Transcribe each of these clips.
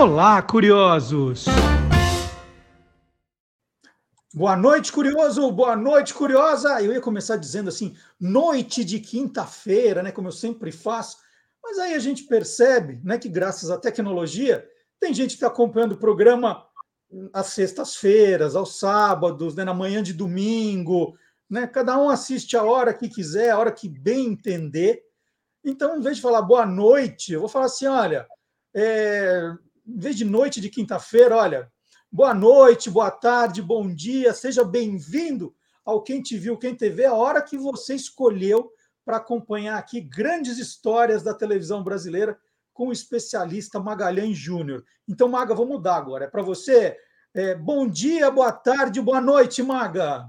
Olá, curiosos! Boa noite, curioso! Boa noite, curiosa! Eu ia começar dizendo assim, noite de quinta-feira, né? Como eu sempre faço, mas aí a gente percebe né, que, graças à tecnologia, tem gente que está acompanhando o programa às sextas-feiras, aos sábados, né, na manhã de domingo, né? Cada um assiste a hora que quiser, a hora que bem entender. Então, em vez de falar boa noite, eu vou falar assim: olha, é, em vez de noite de quinta-feira, olha, boa noite, boa tarde, bom dia, seja bem-vindo ao Quem Te Viu, Quem TV, a hora que você escolheu para acompanhar aqui grandes histórias da televisão brasileira com o especialista Magalhães Júnior. Então, Maga, vamos mudar agora. É para você. É, bom dia, boa tarde, boa noite, Maga.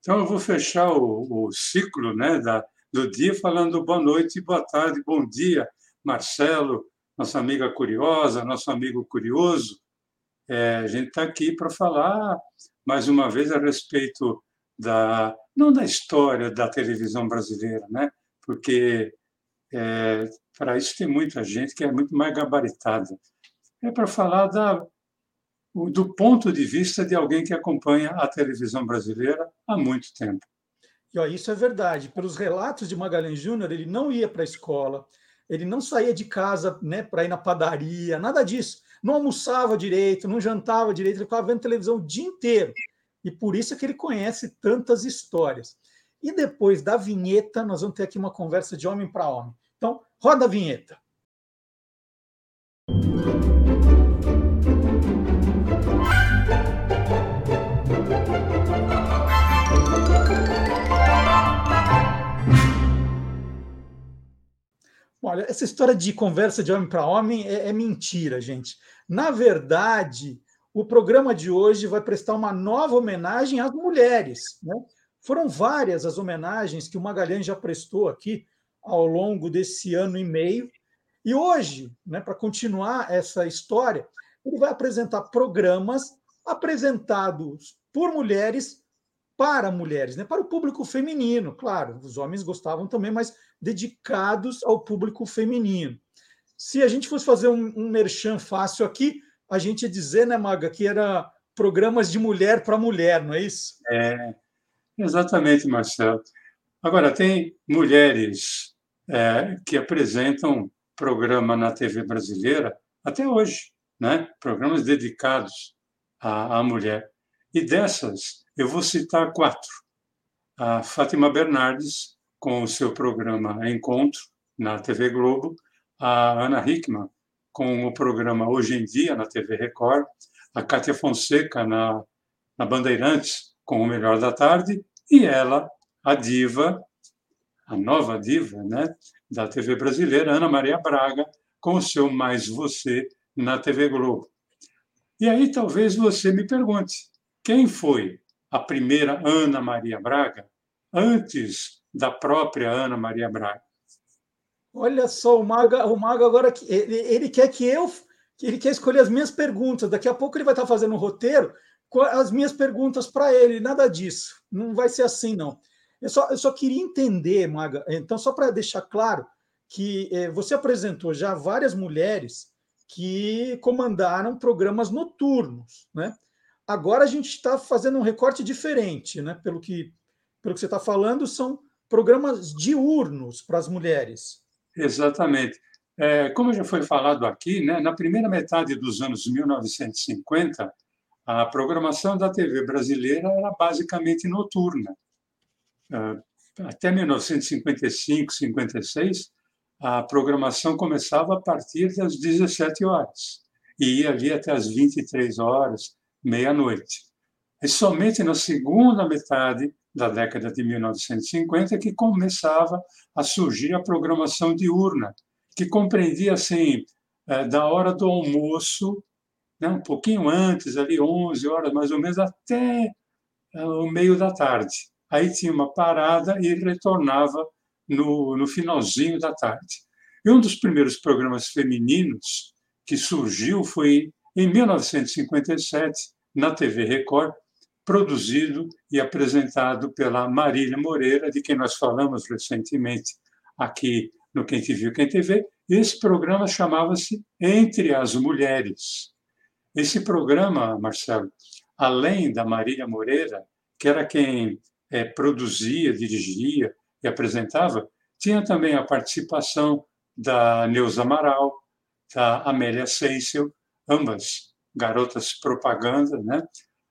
Então, eu vou fechar o, o ciclo né, da, do dia falando boa noite, boa tarde, bom dia, Marcelo, nossa amiga curiosa, nosso amigo curioso. É, a gente está aqui para falar mais uma vez a respeito da não da história da televisão brasileira, né? Porque é, para isso tem muita gente que é muito mais gabaritada. É para falar da, do ponto de vista de alguém que acompanha a televisão brasileira há muito tempo. E, ó, isso é verdade. Pelos relatos de Magalhães Júnior, ele não ia para a escola, ele não saía de casa né, para ir na padaria, nada disso. Não almoçava direito, não jantava direito, ele ficava vendo televisão o dia inteiro. E por isso é que ele conhece tantas histórias. E depois da vinheta, nós vamos ter aqui uma conversa de homem para homem. Então, roda a vinheta. Olha, essa história de conversa de homem para homem é, é, mentira, gente. Na verdade, o programa de hoje vai prestar uma nova homenagem às mulheres. Né? Foram várias as homenagens que o Magalhães já prestou aqui ao longo desse ano e meio. E hoje, né, para continuar essa história, ele vai apresentar programas apresentados por mulheres para mulheres, né, para o público feminino, claro. Os homens gostavam também, mas dedicados ao público feminino. Se a gente fosse fazer um, um merchan fácil aqui, a gente ia dizer, né, Maga, que era programas de mulher para mulher, não é isso? É, exatamente, Marcelo. Agora, tem mulheres é, que apresentam programa na TV brasileira até hoje, né? programas dedicados à, à mulher. E dessas, eu vou citar quatro. A Fátima Bernardes, com o seu programa Encontro, na TV Globo, a Ana Hickman, com o programa Hoje em Dia, na TV Record, a Cátia Fonseca, na, na Bandeirantes, com o Melhor da Tarde, e ela, a diva, a nova diva né, da TV brasileira, Ana Maria Braga, com o seu Mais Você na TV Globo. E aí talvez você me pergunte, quem foi a primeira Ana Maria Braga antes da própria Ana Maria Braga. Olha só, o Mago, o Mago agora ele, ele quer que eu ele quer escolher as minhas perguntas. Daqui a pouco ele vai estar fazendo um roteiro com as minhas perguntas para ele. Nada disso. Não vai ser assim, não. Eu só, eu só queria entender, Maga. Então, só para deixar claro que eh, você apresentou já várias mulheres que comandaram programas noturnos, né? Agora a gente está fazendo um recorte diferente, né? Pelo que, pelo que você está falando, são programas diurnos para as mulheres. Exatamente. É, como já foi falado aqui, né, na primeira metade dos anos 1950, a programação da TV brasileira era basicamente noturna. É, até 1955, 56, a programação começava a partir das 17 horas e ia ali até as 23 horas, meia-noite. E somente na segunda metade da década de 1950 que começava a surgir a programação diurna, que compreendia assim é, da hora do almoço, né, um pouquinho antes, ali 11 horas mais ou menos, até é, o meio da tarde. Aí tinha uma parada e retornava no, no finalzinho da tarde. E um dos primeiros programas femininos que surgiu foi em 1957, na TV Record, produzido e apresentado pela Marília Moreira, de quem nós falamos recentemente aqui no Quem Te Viu, Quem Te Vê, Esse programa chamava-se Entre as Mulheres. Esse programa, Marcelo, além da Marília Moreira, que era quem é, produzia, dirigia e apresentava, tinha também a participação da Neuza Amaral, da Amélia Seisel, ambas garotas propaganda, né?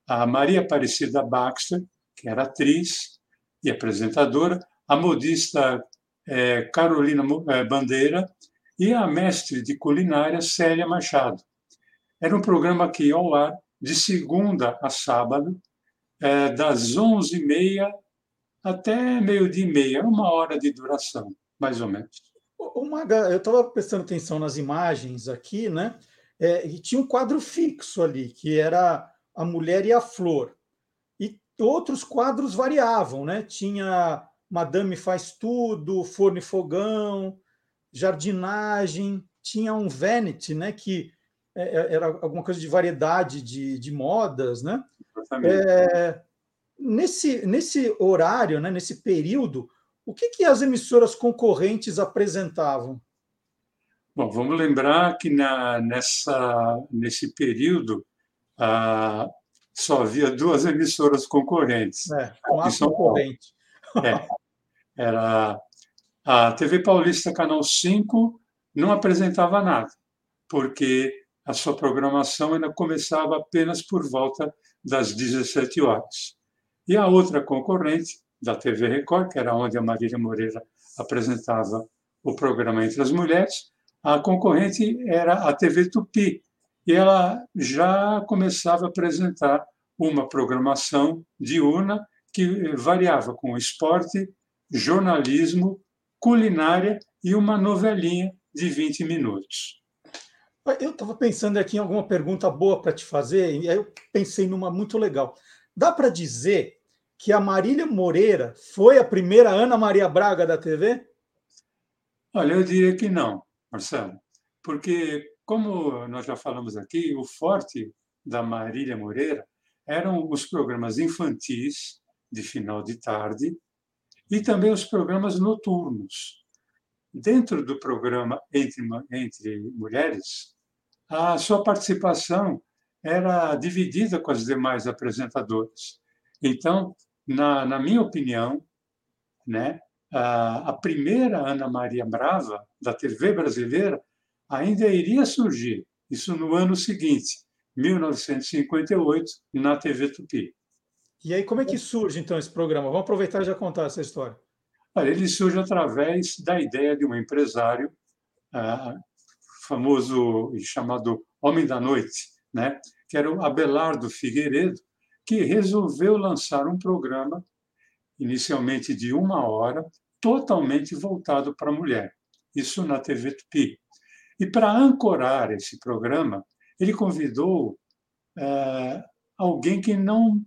a Maria Aparecida Baxter, que era atriz e apresentadora, a modista é, Carolina é, Bandeira e a mestre de culinária Célia Machado. Era um programa que ia ao ar de segunda a sábado, é, das 11h30 até meio-dia e meia, uma hora de duração, mais ou menos. Maga, eu estava prestando atenção nas imagens aqui, né? É, e tinha um quadro fixo ali, que era a mulher e a flor. E outros quadros variavam, né? Tinha Madame faz tudo, forno e fogão, jardinagem, tinha um vanity, né? Que é, é, era alguma coisa de variedade de, de modas, né? É, nesse, nesse horário, né, nesse período, o que, que as emissoras concorrentes apresentavam? Bom, vamos lembrar que na, nessa, nesse período ah, só havia duas emissoras concorrentes. É, com a concorrente. É, era a TV Paulista Canal 5 não apresentava nada, porque a sua programação ainda começava apenas por volta das 17 horas. E a outra concorrente, da TV Record, que era onde a Marília Moreira apresentava o programa Entre as Mulheres, a concorrente era a TV Tupi, e ela já começava a apresentar uma programação diurna que variava com esporte, jornalismo, culinária e uma novelinha de 20 minutos. Eu estava pensando aqui em alguma pergunta boa para te fazer, e aí eu pensei numa muito legal. Dá para dizer que a Marília Moreira foi a primeira Ana Maria Braga da TV? Olha, eu diria que não, Marcelo, porque, como nós já falamos aqui, o forte da Marília Moreira eram os programas infantis de final de tarde e também os programas noturnos. Dentro do programa Entre, Entre Mulheres, a sua participação era dividida com as demais apresentadoras. Então, na, na minha opinião, né, a, a primeira Ana Maria Brava, da TV brasileira, ainda iria surgir, isso no ano seguinte, 1958, na TV Tupi. E aí, como é que surge, então, esse programa? Vamos aproveitar e já contar essa história. Ele surge através da ideia de um empresário ah, famoso e chamado Homem da Noite, né? que era o Abelardo Figueiredo, que resolveu lançar um programa, inicialmente de uma hora, totalmente voltado para a mulher, isso na TV Tupi. E para ancorar esse programa, ele convidou ah, alguém que não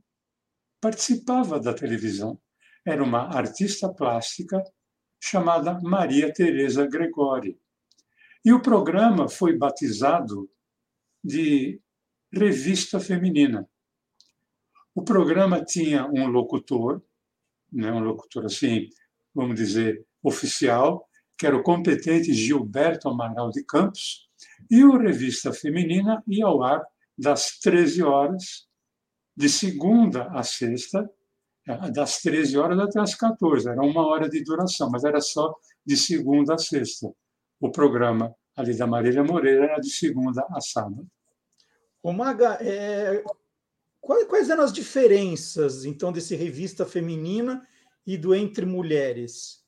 participava da televisão. Era uma artista plástica chamada Maria Teresa Gregori. E o programa foi batizado de Revista Feminina. O programa tinha um locutor, né, um locutor assim, vamos dizer, oficial, que era o competente Gilberto Amaral de Campos, e o Revista Feminina ia ao ar das 13 horas de segunda a sexta, é, das 13 horas até as 14. Era uma hora de duração, mas era só de segunda a sexta. O programa ali da Marília Moreira era de segunda a sábado. Ô Maga, é... quais eram as diferenças, então, desse revista feminina e do Entre Mulheres?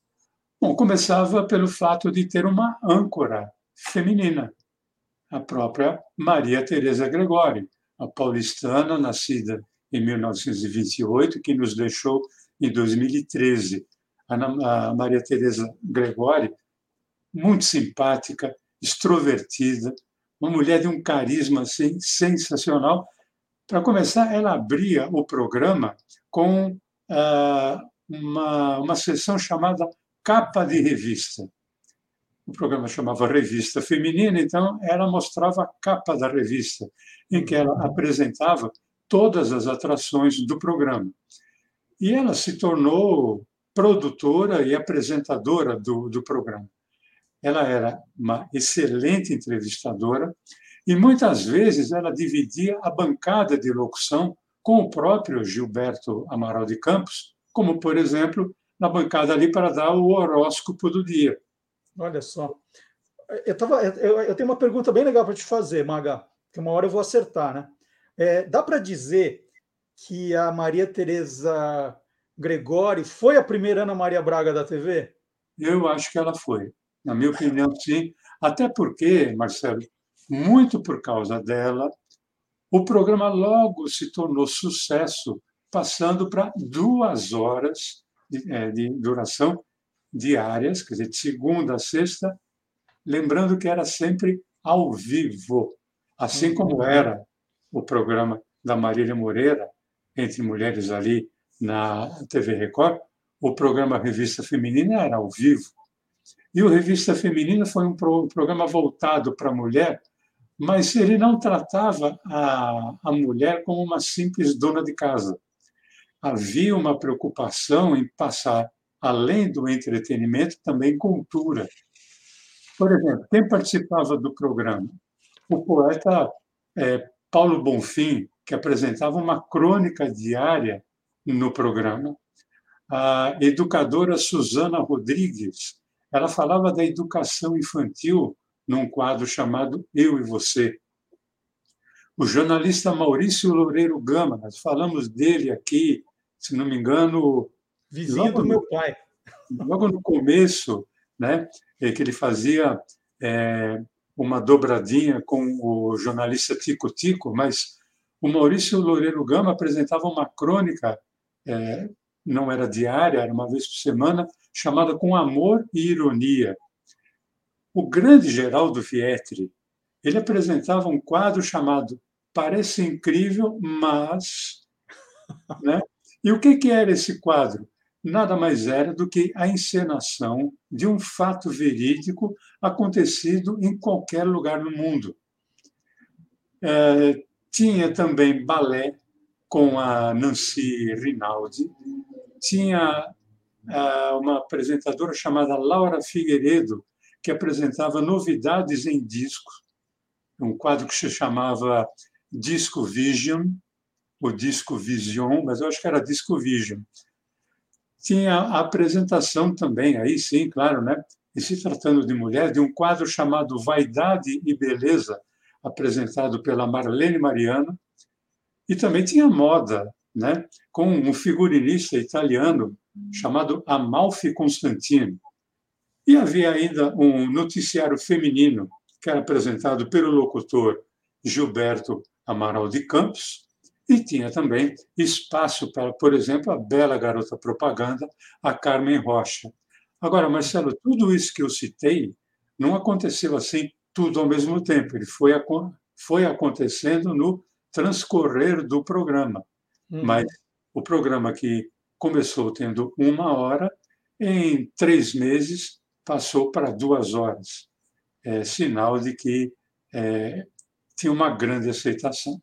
Bom, começava pelo fato de ter uma âncora feminina, a própria Maria Tereza Gregório, a paulistana, nascida em 1928, que nos deixou em 2013. A Maria Tereza Gregori, muito simpática, extrovertida, uma mulher de um carisma assim, sensacional. Para começar, ela abria o programa com ah, uma, uma sessão chamada Capa de Revista. O programa chamava Revista Feminina, então ela mostrava a capa da revista em que ela apresentava todas as atrações do programa. E ela se tornou produtora e apresentadora do, do programa. ela era uma excelente entrevistadora e muitas vezes ela dividia a bancada de locução com o próprio Gilberto Amaral de Campos, como, por exemplo, na bancada ali para dar o horóscopo do dia. Olha só. Eu, tava, eu, eu tenho uma pergunta bem legal para te fazer, Maga, que uma hora eu vou acertar, né? É, dá para dizer que a Maria Tereza Gregori foi a primeira Ana Maria Braga da TV? Eu acho que ela foi. Na minha opinião, sim. Até porque, Marcelo, muito por causa dela, o programa logo se tornou sucesso, passando para duas horas de, é, de duração diárias, quer dizer, de segunda a sexta, lembrando que era sempre ao vivo, assim uhum. como era o programa da Marília Moreira, entre mulheres ali na TV Record, o programa Revista Feminina era ao vivo. E o Revista Feminina foi um programa voltado para a mulher, mas ele não tratava a, a mulher como uma simples dona de casa. Havia uma preocupação em passar, além do entretenimento, também cultura. Por exemplo, quem participava do programa? O poeta é, Paulo Bonfim, que apresentava uma crônica diária no programa. A educadora Suzana Rodrigues, ela falava da educação infantil num quadro chamado Eu e Você. O jornalista Maurício Loureiro Gama, nós falamos dele aqui, se não me engano. Vizinho do meu pai. Logo no começo, né, é que ele fazia é, uma dobradinha com o jornalista Tico Tico, mas o Maurício Loureiro Gama apresentava uma crônica, é, não era diária, era uma vez por semana, chamada Com Amor e Ironia. O grande Geraldo Vietri, ele apresentava um quadro chamado Parece Incrível, mas... Né? E o que, que era esse quadro? Nada mais era do que a encenação de um fato verídico acontecido em qualquer lugar no mundo. É, tinha também balé com a Nancy Rinaldi, tinha uma apresentadora chamada Laura Figueiredo, que apresentava novidades em disco, um quadro que se chamava Disco Vision, ou Disco Vision, mas eu acho que era Disco Vision. Tinha a apresentação também, aí sim, claro, né? E se tratando de mulher, de um quadro chamado Vaidade e Beleza, apresentado pela Marlene Mariano, e também tinha moda, né? com um figurinista italiano chamado Amalfi Constantino. E havia ainda um noticiário feminino, que era apresentado pelo locutor Gilberto Amaral de Campos, e tinha também espaço para, por exemplo, a bela garota propaganda, a Carmen Rocha. Agora, Marcelo, tudo isso que eu citei não aconteceu assim tudo ao mesmo tempo. Ele foi, foi acontecendo no transcorrer do programa. Uhum. Mas o programa que começou tendo uma hora, em três meses passou para duas horas. É sinal de que é, tinha uma grande aceitação.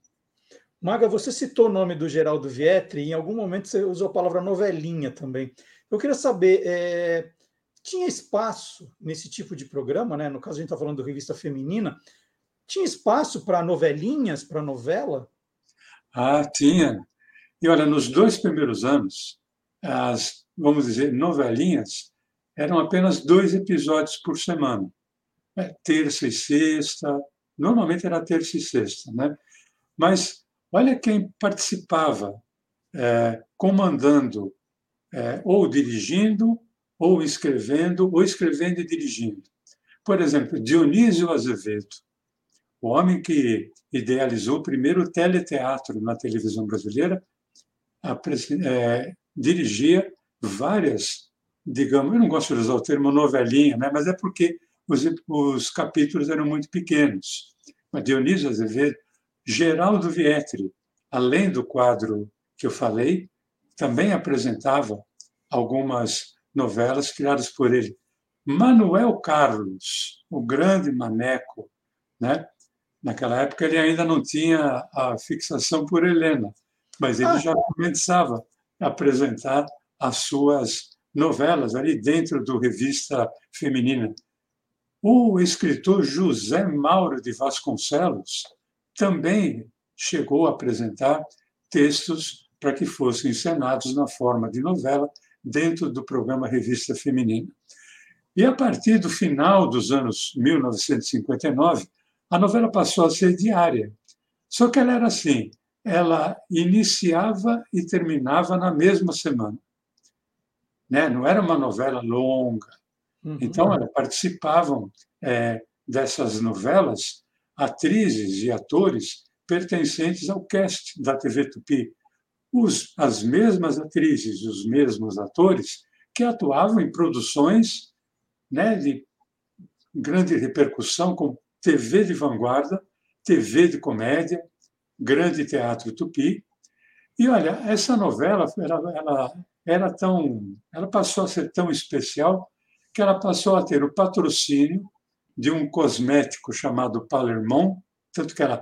Maga, você citou o nome do Geraldo Vietri, e em algum momento você usou a palavra novelinha também. Eu queria saber, é, tinha espaço nesse tipo de programa, né? No caso, a gente está falando de revista feminina, tinha espaço para novelinhas, para novela? Ah, tinha. E olha, nos dois primeiros anos, as, vamos dizer, novelinhas eram apenas dois episódios por semana. É, terça e sexta, normalmente era terça e sexta, né? Mas olha quem participava, é, comandando, é, ou dirigindo, ou escrevendo, ou escrevendo e dirigindo. Por exemplo, Dionísio Azevedo, o homem que idealizou o primeiro teleteatro na televisão brasileira, é, dirigia várias, digamos, eu não gosto de usar o termo novelinha, né? mas é porque os, os capítulos eram muito pequenos. Mas Dionísio Azevedo, Geraldo Vietri, além do quadro que eu falei, também apresentava algumas novelas criadas por ele. Manuel Carlos, o grande maneco, né? Naquela época ele ainda não tinha a fixação por Helena, mas ele ah. já começava a apresentar as suas novelas ali dentro do revista feminina. O escritor José Mauro de Vasconcelos também chegou a apresentar textos para que fossem encenados na forma de novela dentro do programa Revista Feminina. E a partir do final dos anos 1959, a novela passou a ser diária. Só que ela era assim: ela iniciava e terminava na mesma semana. Né? Não era uma novela longa. Uhum. Então, participavam é, dessas novelas atrizes e atores pertencentes ao cast da TV Tupi. Os, as mesmas atrizes, os mesmos atores que atuavam em produções né, de grande repercussão, como TV de vanguarda, TV de comédia, Grande Teatro Tupi. E olha, essa novela ela, ela era tão, ela passou a ser tão especial que ela passou a ter o patrocínio de um cosmético chamado Palermont, tanto que ela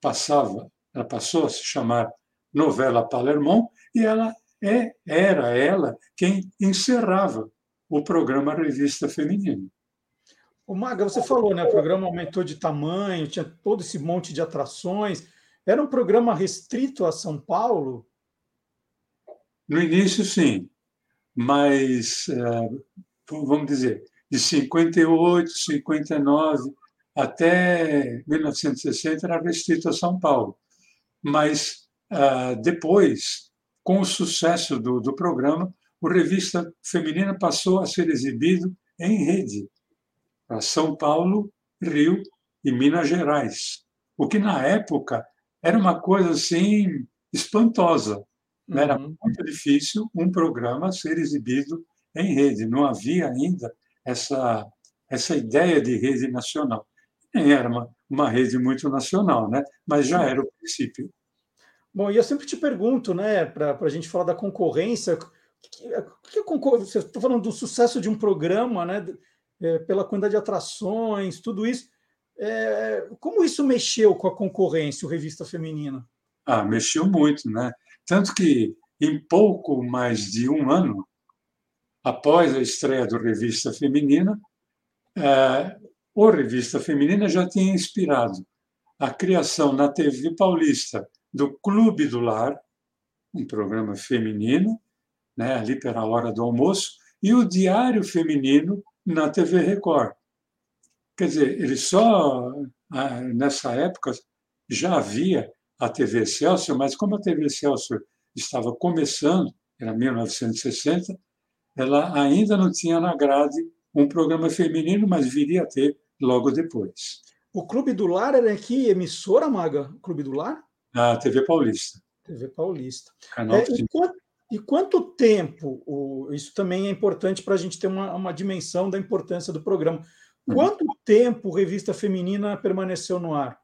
passava, ela passou a se chamar novela Palermont e ela é, era ela quem encerrava o programa Revista Feminina. O Maga, você falou, né? O programa aumentou de tamanho, tinha todo esse monte de atrações. Era um programa restrito a São Paulo? No início, sim, mas eh, vamos dizer, de 58, 59 até 1960 era restrito a São Paulo. Mas ah, depois, com o sucesso do, do programa, o Revista Feminina passou a ser exibido em rede para São Paulo, Rio e Minas Gerais. O que na época era uma coisa assim espantosa. Uhum. Era muito difícil um programa ser exibido em rede. Não havia ainda essa essa ideia de rede nacional. Nem era uma, uma rede muito nacional, né? mas já era o princípio. Bom, e eu sempre te pergunto, né, para a gente falar da concorrência, que, que, que você está falando do sucesso de um programa, né, é, pela quantidade de atrações, tudo isso. É, como isso mexeu com a concorrência, o Revista Feminina? Ah, mexeu muito, né? Tanto que em pouco mais de um ano, após a estreia do Revista Feminina, é, o Revista Feminina já tinha inspirado a criação na TV paulista do Clube do Lar, um programa feminino, né, ali pela hora do almoço, e o Diário Feminino na TV Record. Quer dizer, ele só, ah, nessa época, já havia a TV Excelsior, mas como a TV Excelsior estava começando, era 1960, ela ainda não tinha na grade um programa feminino, mas viria a ter logo depois. O Clube do Lar era aqui, emissora, Maga? Clube do Lar? Na TV Paulista. TV Paulista. Canal é, e, quanto, e, quanto, tempo, o, isso também é importante para a gente ter uma, uma dimensão da importância do programa. Uhum. Quanto uhum. tempo Revista Feminina permaneceu no ar?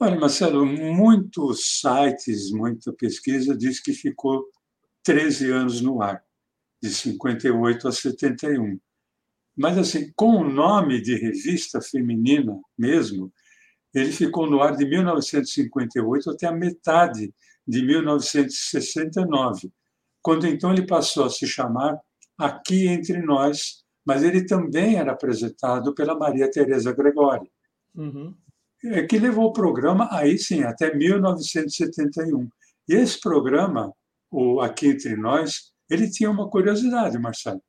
Olha, Marcelo, muitos sites, muita pesquisa diz que ficou 13 anos no ar, de 58 a 71. Mas, assim, com o nome de revista feminina mesmo, ele ficou no ar de 1958 até a metade de 1969, quando então ele passou a se chamar Aqui Entre Nós, mas ele também era apresentado pela Maria Tereza Gregori. Uhum. É que levou o programa aí sim até 1971. E esse programa, o Aqui Entre Nós, ele tinha uma curiosidade, Marcelo.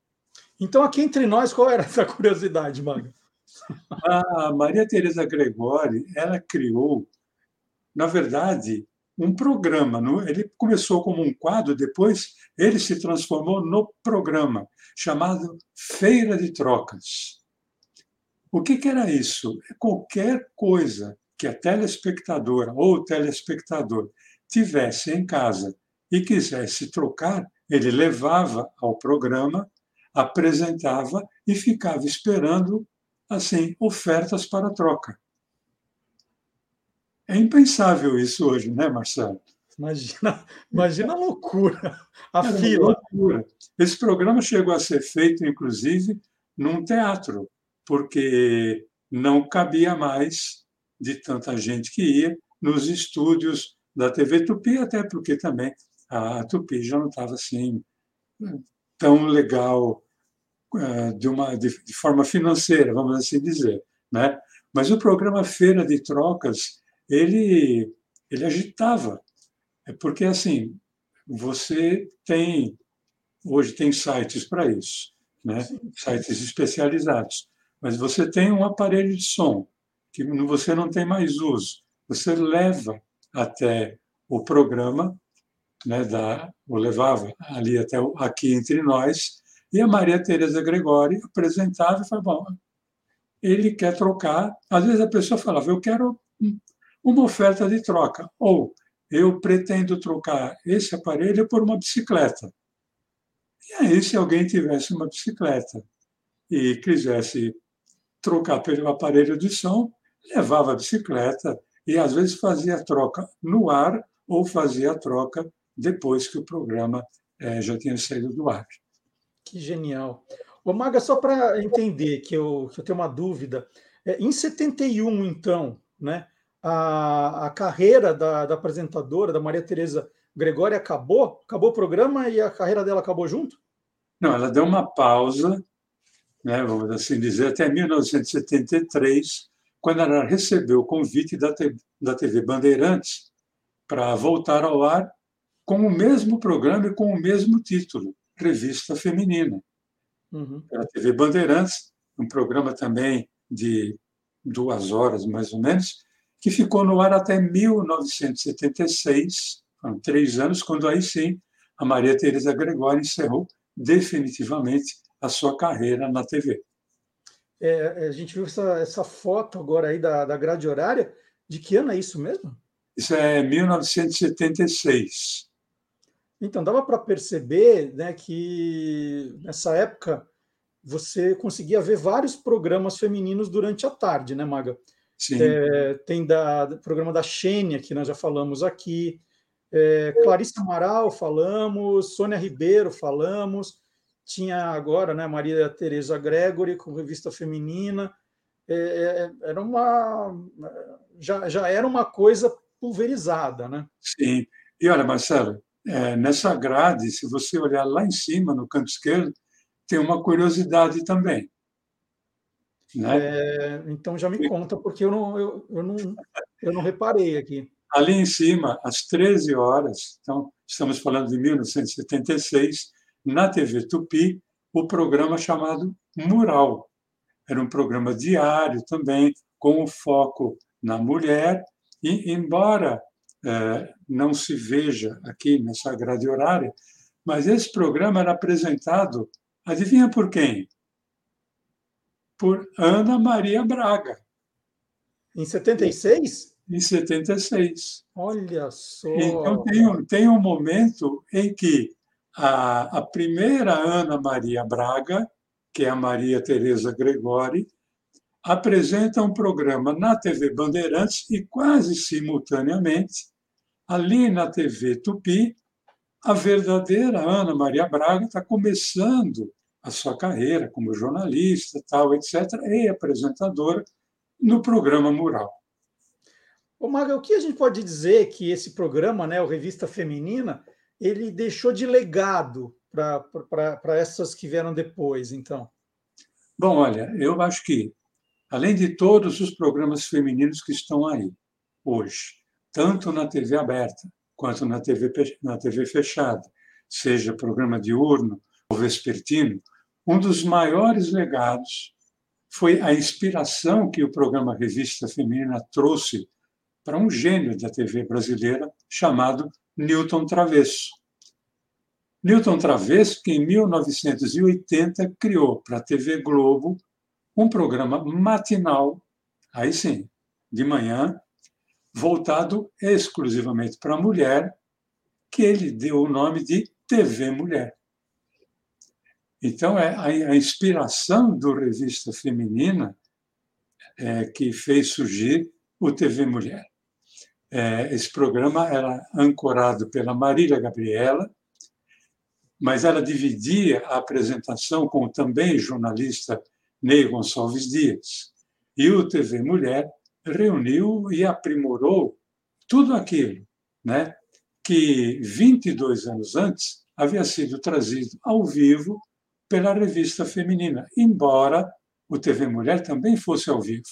Então, aqui entre nós, qual era essa curiosidade, Maga? A Maria Tereza Gregori, ela criou, na verdade, um programa. Ele começou como um quadro, depois ele se transformou no programa, chamado Feira de Trocas. O que, que era isso? É qualquer coisa que a telespectadora ou o telespectador tivesse em casa e quisesse trocar, ele levava ao programa, apresentava e ficava esperando assim ofertas para troca. É impensável isso hoje, né, Marcelo? Imagina, imagina a loucura, a é fila. Loucura. Esse programa chegou a ser feito, inclusive, num teatro porque não cabia mais de tanta gente que ia nos estúdios da TV Tupi, até porque também a Tupi já não estava assim tão legal eh, de uma de, de forma financeira, vamos assim dizer, né? Mas o programa Feira de Trocas ele ele agitava, é porque assim você tem hoje tem sites para isso, né? Sites especializados, mas você tem um aparelho de som que você não tem mais uso, você leva até o programa, né? Da, o levava ali até aqui entre nós e a Maria Tereza Gregori apresentava e falava, bom, ele quer trocar. Às vezes a pessoa falava, eu quero uma oferta de troca, ou eu pretendo trocar esse aparelho por uma bicicleta. E aí, se alguém tivesse uma bicicleta e quisesse trocar pelo aparelho de som, levava a bicicleta e às vezes fazia a troca no ar ou fazia a troca depois que o programa é, já tinha saído do ar. Que genial. Ô, Maga, só para entender que eu, que eu tenho uma dúvida, é, em 71, então, né, a, a carreira da, da apresentadora, da Maria Tereza Gregório, acabou? Acabou o programa e a carreira dela acabou junto? Não, ela deu uma pausa, né, vamos assim dizer, até 1973, quando ela recebeu o convite da, da TV Bandeirantes para voltar ao ar com o mesmo programa e com o mesmo título, Revista Feminina. Uhum. Pela TV Bandeirantes, um programa também de duas horas, mais ou menos, que ficou no ar até 1976, foram três anos, quando aí sim a Maria Tereza Gregório encerrou definitivamente a sua carreira na TV. É, a gente viu essa, essa foto agora aí da, da grade horária. De que ano é isso mesmo? Isso é 1976. Então, dava para perceber né, que nessa época você conseguia ver vários programas femininos durante a tarde, né, Maga? Sim. É, tem da, do programa da Xênia, que nós já falamos aqui, é, Clarissa Amaral falamos, Sônia Ribeiro falamos, tinha agora né, Maria Tereza Gregory com revista feminina, é, é, era uma já, já era uma coisa pulverizada, né? Sim. E olha, Marcelo, é, nessa grade, se você olhar lá em cima, no canto esquerdo, tem uma curiosidade também. Né? É, então já me conta, porque eu não, eu, eu, não, eu não reparei aqui. Ali em cima, às 13 horas, então estamos falando de 1976, na TV Tupi, o programa chamado Mural. Era um programa diário também, com o foco na mulher, e embora é, não se veja aqui nessa grade horária, mas esse programa era apresentado, adivinha por quem? por Ana Maria Braga. Em 76? Em 76. Olha só. Então, tem um, tem um momento em que a, a primeira Ana Maria Braga, que é a Maria Tereza Gregori, apresenta um programa na TV Bandeirantes e quase simultaneamente, ali na TV Tupi, a verdadeira Ana Maria Braga está começando a sua carreira como jornalista, tal, etc., e apresentadora no programa Mural. Ô, Maga, o que a gente pode dizer que esse programa, né, o Revista Feminina, ele deixou de legado para essas que vieram depois, então? Bom, olha, eu acho que, além de todos os programas femininos que estão aí hoje, tanto na TV aberta quanto na TV, na TV fechada, seja programa diurno ou vespertino, um dos maiores legados foi a inspiração que o programa Revista Feminina trouxe para um gênio da TV brasileira chamado Newton Travesso. Newton Travesso, que em 1980 criou para a TV Globo um programa matinal, aí sim, de manhã, voltado exclusivamente para a mulher, que ele deu o nome de TV Mulher. Então, é a, inspiração do Revista Feminina é, que fez surgir o TV Mulher. É, esse programa era ancorado pela Marília Gabriela, mas ela dividia a apresentação com o também jornalista Ney Gonçalves Dias. E o TV Mulher reuniu e aprimorou tudo aquilo né, que 22 anos antes havia sido trazido ao vivo pela revista feminina, embora o TV Mulher também fosse ao vivo.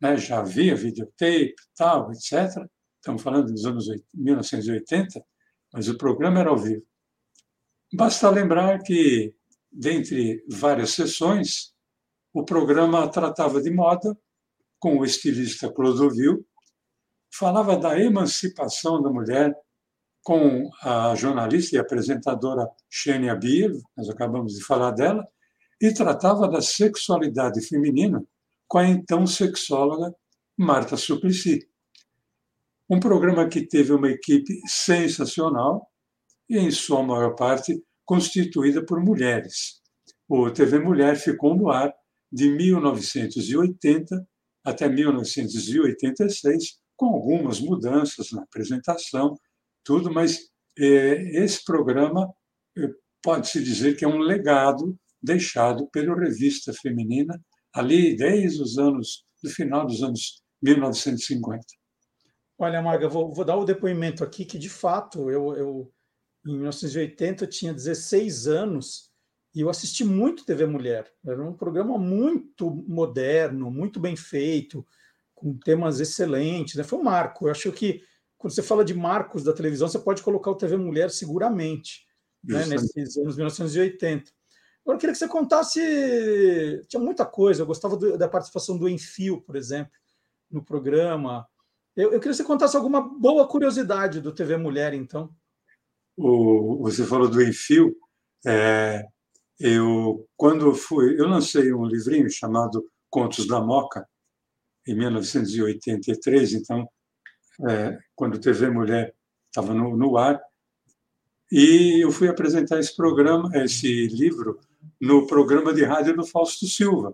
Né? Já havia videotape, tal, etc. Estamos falando dos anos 1980, mas o programa era ao vivo. Basta lembrar que, dentre várias sessões, o programa tratava de moda, com o estilista Clodovil, falava da emancipação da mulher com a jornalista e apresentadora Xenia Bier, nós acabamos de falar dela, e tratava da sexualidade feminina com a então sexóloga Marta Suplicy. Um programa que teve uma equipe sensacional e, em sua maior parte, constituída por mulheres. O TV Mulher ficou no ar de 1980 até 1986, com algumas mudanças na apresentação tudo, mas é, esse programa é, pode-se dizer que é um legado deixado pela revista feminina ali desde os anos, do final dos anos 1950. Olha, Marga, vou, vou dar o depoimento aqui que, de fato, eu, eu em 1980 eu tinha 16 anos e eu assisti muito TV Mulher. Era um programa muito moderno, muito bem feito, com temas excelentes. Né? Foi um marco. Eu acho que quando você fala de marcos da televisão, você pode colocar o TV Mulher seguramente, né, nesses anos 1980. Agora, eu queria que você contasse. Tinha muita coisa, eu gostava do, da participação do Enfio, por exemplo, no programa. Eu, eu, queria que você contasse alguma boa curiosidade do TV Mulher, então. O, você falou do Enfio. É, eu, quando fui. Eu lancei um livrinho chamado Contos da Moca, em 1983, então é, quando TV Mulher estava no, no ar, e eu fui apresentar esse programa, esse livro, no programa de rádio do Fausto Silva,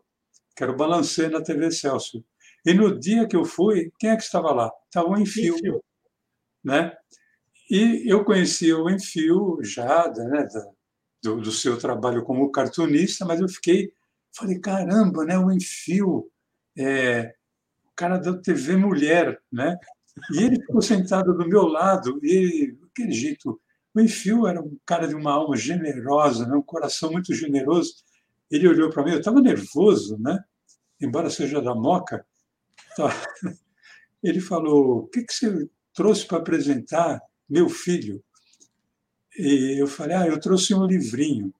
que era o Balancê na TV Celso. E no dia que eu fui, quem é que estava lá? Estava o Enfio, Enfio. né? E eu conhecia o Enfio já, né, do, do, seu trabalho como cartunista, mas eu fiquei, falei, caramba, né, o Enfio, é, o cara da TV Mulher, né? E ele ficou sentado do meu lado, e aquele jeito. O Enfio era um cara de uma alma generosa, né? um coração muito generoso. Ele olhou para mim, eu estava nervoso, né? embora seja da Moca. Ele falou: O que, que você trouxe para apresentar meu filho? E eu falei: Ah, eu trouxe um livrinho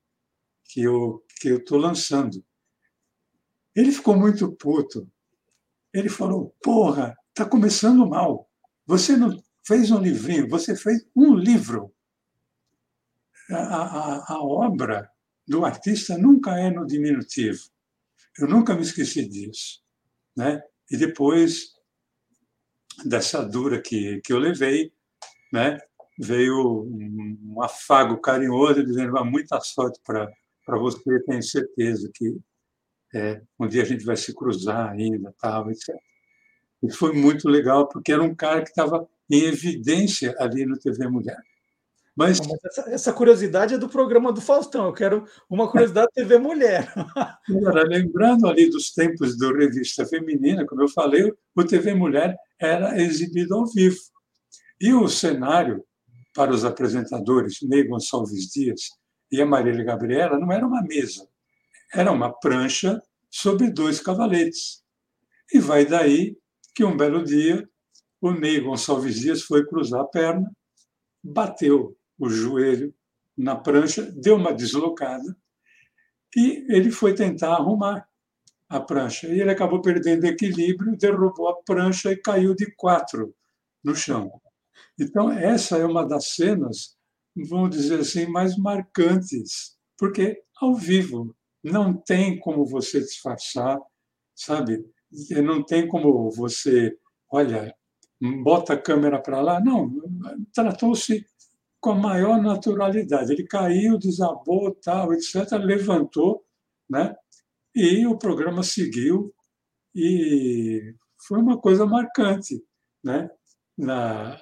que eu que eu estou lançando. Ele ficou muito puto. Ele falou: Porra, está começando mal. Você não fez um livrinho, você fez um livro. A, a, a obra do artista nunca é no diminutivo. Eu nunca me esqueci disso. Né? E depois dessa dura que, que eu levei, né, veio um afago carinhoso dizendo ah, muita sorte para você, tenho certeza que é, um dia a gente vai se cruzar ainda, tal, etc. E foi muito legal, porque era um cara que estava em evidência ali no TV Mulher. Mas, Mas essa, essa, curiosidade é do programa do Faustão. Eu quero uma curiosidade da TV Mulher. Agora, lembrando ali dos tempos da revista feminina, como eu falei, o TV Mulher era exibido ao vivo. E o cenário para os apresentadores, Ney Gonçalves Dias e a Marília Gabriela, não era uma mesa, era uma prancha sobre dois cavaletes. E vai daí que um belo dia o Ney Gonçalves Dias foi cruzar a perna, bateu o joelho na prancha, deu uma deslocada e ele foi tentar arrumar a prancha. E ele acabou perdendo equilíbrio, derrubou a prancha e caiu de quatro no chão. Então, essa é uma das cenas, vamos dizer assim, mais marcantes, porque ao vivo não tem como você disfarçar, sabe? não tem como você, olha, bota a câmera para lá. Não, tratou-se com a maior naturalidade. Ele caiu, desabou, tal, etc., levantou, né? E o programa seguiu e foi uma coisa marcante, né? Na,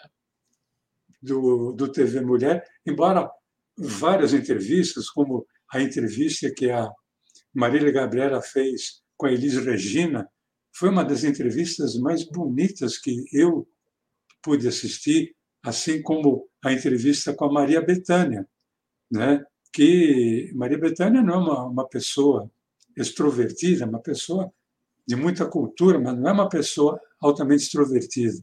do, do TV Mulher, embora várias entrevistas, como a entrevista que a Marília Gabriela fez com a Elis Regina, foi uma das entrevistas mais bonitas que eu pude assistir, assim como a entrevista com a Maria Bethânia, né? que Maria Bethânia não é uma, uma pessoa extrovertida, uma pessoa de muita cultura, mas não é uma pessoa altamente extrovertida.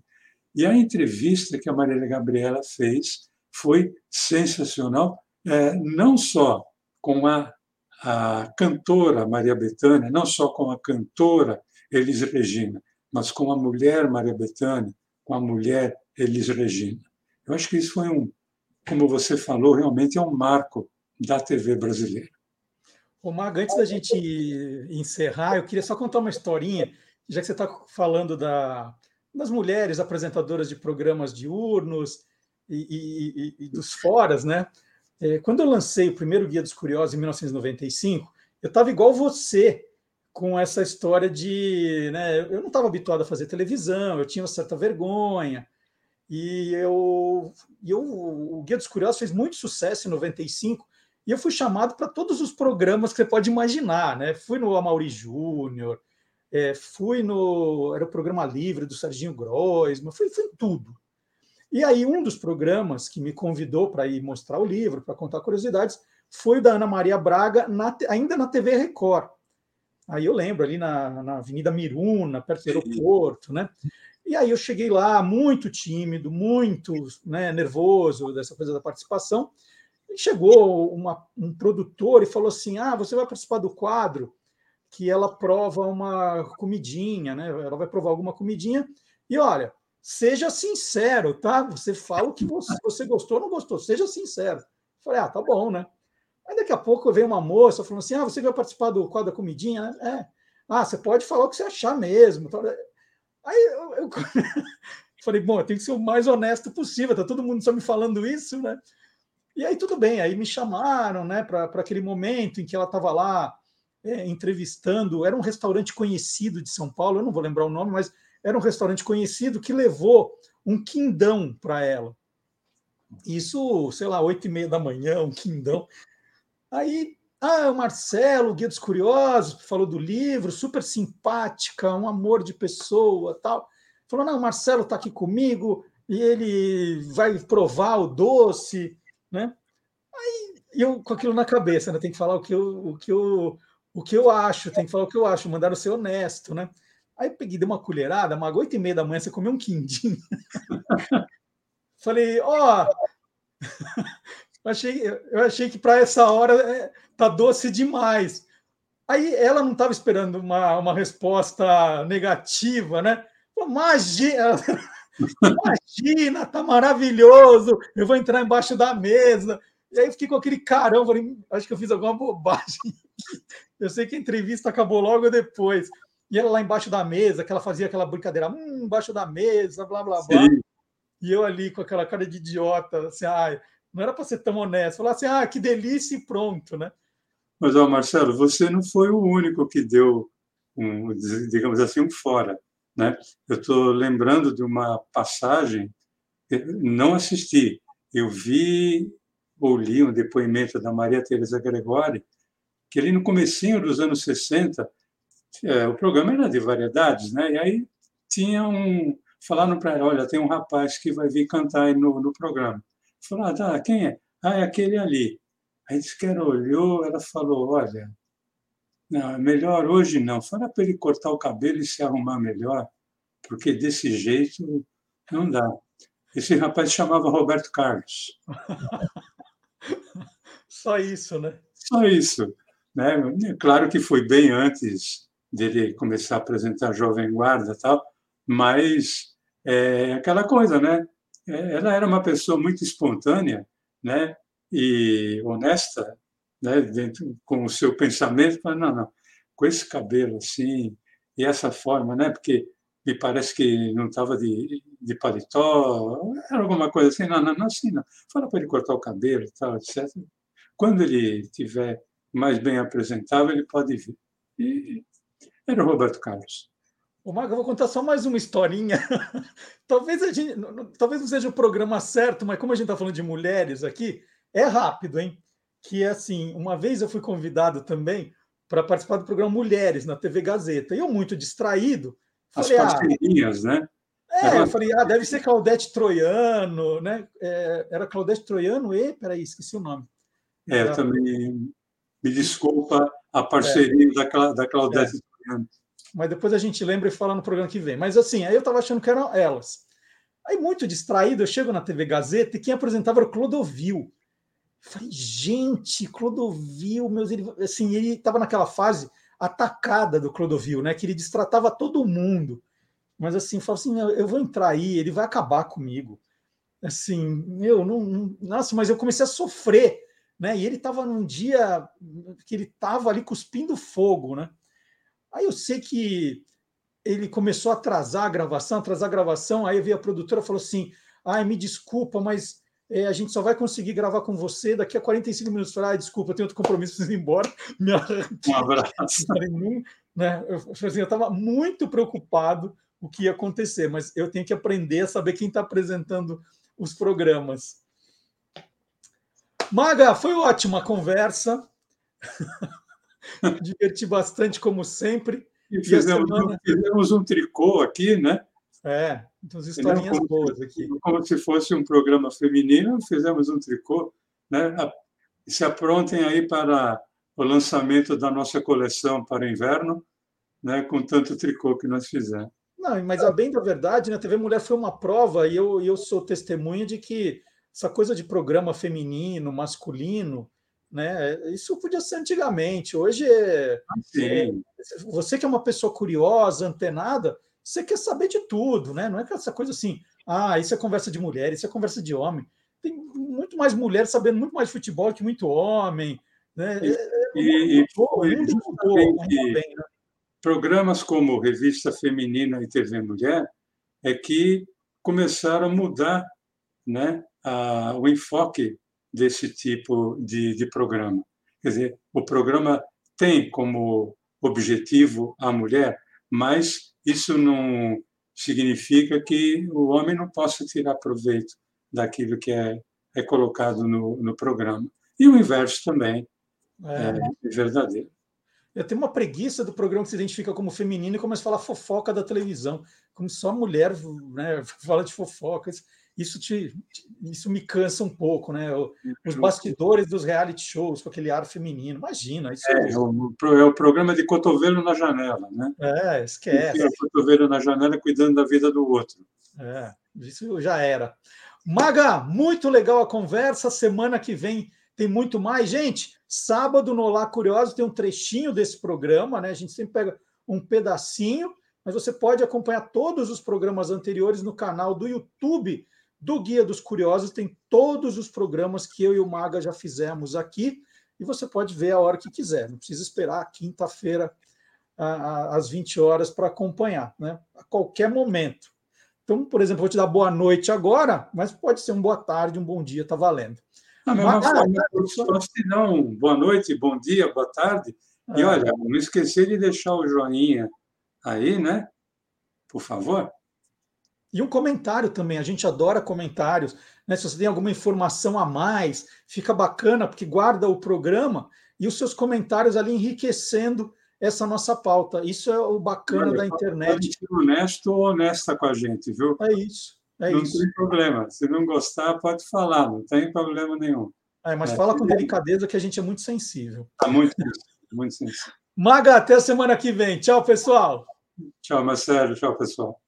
E a entrevista que a Maria Gabriela fez foi sensacional, é, não só com a, a cantora Maria Bethânia, não só com a cantora Elis Regina, mas com a mulher Maria Bethânia, com a mulher Elis Regina. Eu acho que isso foi um, como você falou, realmente é um marco da TV brasileira. Ô, Maga, antes da gente encerrar, eu queria só contar uma historinha, já que você está falando da, das mulheres apresentadoras de programas diurnos e, e, e dos foras, né? É, quando eu lancei o primeiro Guia dos Curiosos em 1995, eu estava igual você com essa história de. Né, eu não estava habituado a fazer televisão, eu tinha uma certa vergonha. E eu, eu, o Guia dos Curiosos fez muito sucesso em 95, e eu fui chamado para todos os programas que você pode imaginar. Né? Fui no Amaury Júnior, é, fui no. Era o programa livre do Serginho Groisman, fui, fui em tudo. E aí, um dos programas que me convidou para ir mostrar o livro, para contar curiosidades, foi o da Ana Maria Braga, na, ainda na TV Record. Aí eu lembro, ali na, na Avenida Miruna, perto do aeroporto, né? E aí eu cheguei lá muito tímido, muito né, nervoso dessa coisa da participação. E chegou uma, um produtor e falou assim: Ah, você vai participar do quadro que ela prova uma comidinha, né? Ela vai provar alguma comidinha. E olha, seja sincero, tá? Você fala o que você, você gostou ou não gostou, seja sincero. Eu falei, ah, tá bom, né? Aí daqui a pouco veio uma moça falando assim: ah, você vai participar do quadro da comidinha, né? É. Ah, você pode falar o que você achar mesmo. Aí eu, eu falei, bom, tem que ser o mais honesto possível, tá todo mundo só me falando isso, né? E aí tudo bem, aí me chamaram, né, para aquele momento em que ela estava lá é, entrevistando, era um restaurante conhecido de São Paulo, eu não vou lembrar o nome, mas era um restaurante conhecido que levou um quindão para ela. Isso, sei lá, oito e meia da manhã, um quindão. Aí, ah, o Marcelo, Guia dos Curiosos, falou do livro, super simpática, um amor de pessoa, tal. Falou, não, o Marcelo está aqui comigo e ele vai provar o doce, né? Aí eu com aquilo na cabeça, né? Tem que falar o que eu, o que eu, o que eu acho, tem que falar o que eu acho, mandaram ser honesto, né? Aí peguei, dei uma colherada, mas oito e meia da manhã você comeu um quindim. Falei, ó, oh, achei, eu achei que para essa hora é, tá doce demais. Aí ela não estava esperando uma, uma resposta negativa, né? Imagina, imagina, tá maravilhoso, eu vou entrar embaixo da mesa. E aí fiquei com aquele carão, falei, acho que eu fiz alguma bobagem. Eu sei que a entrevista acabou logo depois. E ela lá embaixo da mesa, que ela fazia aquela brincadeira, hum, embaixo da mesa, blá, blá, blá. Sim. E eu ali com aquela cara de idiota, assim, ah, não era para ser tão honesto. Falar assim, ah, que delícia e pronto, né? Mas, ó, Marcelo, você não foi o único que deu, um, digamos assim, um fora. Né? Eu estou lembrando de uma passagem, não assisti, eu vi ou li um depoimento da Maria Teresa Gregori, que ali no comecinho dos anos 60, é, o programa era de variedades, né? E aí tinha um. Falaram para ela: olha, tem um rapaz que vai vir cantar no, no programa. Falaram: ah, tá, quem é? Ah, é aquele ali. Aí disse que ela olhou, ela falou: olha, não, melhor hoje não. Fala para ele cortar o cabelo e se arrumar melhor, porque desse jeito não dá. Esse rapaz chamava Roberto Carlos. Só isso, né? Só isso. Né? Claro que foi bem antes dele começar a apresentar Jovem Guarda tal, mas é aquela coisa, né? É, ela era uma pessoa muito espontânea, né? E honesta, né? Dentro, com o seu pensamento, mas não, não, com esse cabelo assim e essa forma, né? Porque me parece que não estava de, de paletó, era alguma coisa assim, não, não, não assim, não. Fala para ele cortar o cabelo e tal, etc. Quando ele tiver mais bem apresentável, ele pode vir. E era o Roberto Carlos. O Mago, eu vou contar só mais uma historinha. talvez, a gente, talvez não seja o programa certo, mas como a gente está falando de mulheres aqui, é rápido, hein? Que é assim, uma vez eu fui convidado também para participar do programa Mulheres na TV Gazeta. E eu, muito distraído, falei, As parcerias, ah, né? É, eu falei, ah, deve ser Claudete Troiano, né? É, era Claudete Troiano e, peraí, esqueci o nome. É, tá. também me desculpa a parceria é. da, da Claudete é. Mas depois a gente lembra e fala no programa que vem. Mas assim, aí eu estava achando que eram elas. Aí, muito distraído, eu chego na TV Gazeta e quem apresentava era o Clodovil. falei, gente, Clodovil, meus, ele, assim, ele estava naquela fase atacada do Clodovil, né? Que ele destratava todo mundo. Mas assim, falou assim: eu vou entrar aí, ele vai acabar comigo. Assim, meu, não, não, nossa, mas eu comecei a sofrer, né? E ele estava num dia que ele estava ali cuspindo fogo, né? Aí eu sei que ele começou a atrasar a gravação, atrasar a gravação, aí veio a produtora e falou assim: ai, me desculpa, mas é, a gente só vai conseguir gravar com você daqui a 45 minutos. Eu falei, ah, desculpa, tenho outro compromisso, preciso ir embora. Me um abraço. né? Eu assim, estava muito preocupado o que ia acontecer, mas eu tenho que aprender a saber quem está apresentando os programas. Maga, foi ótima a conversa. Diverti bastante, como sempre. E fizemos, semana... fizemos um tricô aqui, né? É, então historinhas como, boas aqui. Como se fosse um programa feminino, fizemos um tricô, né? Se aprontem aí para o lançamento da nossa coleção para o inverno, né? Com tanto tricô que nós fizemos. Não, mas a bem da verdade, né? A TV Mulher foi uma prova e eu, eu sou testemunha de que essa coisa de programa feminino, masculino, né? Isso podia ser antigamente. Hoje é, é, você que é uma pessoa curiosa, antenada, você quer saber de tudo, né? Não é essa coisa assim, ah, isso é conversa de mulher, isso é conversa de homem. Tem muito mais mulher sabendo muito mais de futebol que muito homem. Né? E, é, e, e bem, né? programas como Revista Feminina e TV Mulher é que começaram a mudar né, a, o enfoque desse tipo de, de programa. Quer dizer, o programa tem como objetivo a mulher, mas isso não significa que o homem não possa tirar proveito daquilo que é, é colocado no, no programa. E o inverso também é, é verdadeiro. Eu tenho uma preguiça do programa que se identifica como feminino e começa a falar fofoca da televisão, como só mulher né, fala de fofocas isso te, isso me cansa um pouco, né? Os bastidores dos reality shows com aquele ar feminino, imagina. Isso é, é, o, é o programa de cotovelo na janela, né? É, esquece. É cotovelo na janela cuidando da vida do outro. É, isso já era. Maga, muito legal a conversa. Semana que vem tem muito mais. Gente, sábado no Olá Curioso tem um trechinho desse programa, né? A gente sempre pega um pedacinho, mas você pode acompanhar todos os programas anteriores no canal do YouTube do Guia dos Curiosos tem todos os programas que eu e o Maga já fizemos aqui e você pode ver a hora que quiser, não precisa esperar quinta-feira às 20 horas para acompanhar, né? A qualquer momento. Então, por exemplo, vou te dar boa noite agora, mas pode ser um boa tarde, um bom dia, tá valendo. Ah, forma, se não, boa noite, bom dia, boa tarde. E é. olha, não esquecer de deixar o joinha aí, né? Por favor. E um comentário também, a gente adora comentários. Né? Se você tem alguma informação a mais, fica bacana, porque guarda o programa e os seus comentários ali enriquecendo essa nossa pauta. Isso é o bacana da internet. Honesto ou honesta com a gente, viu? É isso. É não isso. tem problema. Se não gostar, pode falar, não tem problema nenhum. É, mas é, fala com delicadeza que a gente é muito sensível. Tá muito, muito sensível. Maga, até a semana que vem. Tchau, pessoal. Tchau, Marcelo. Tchau, pessoal.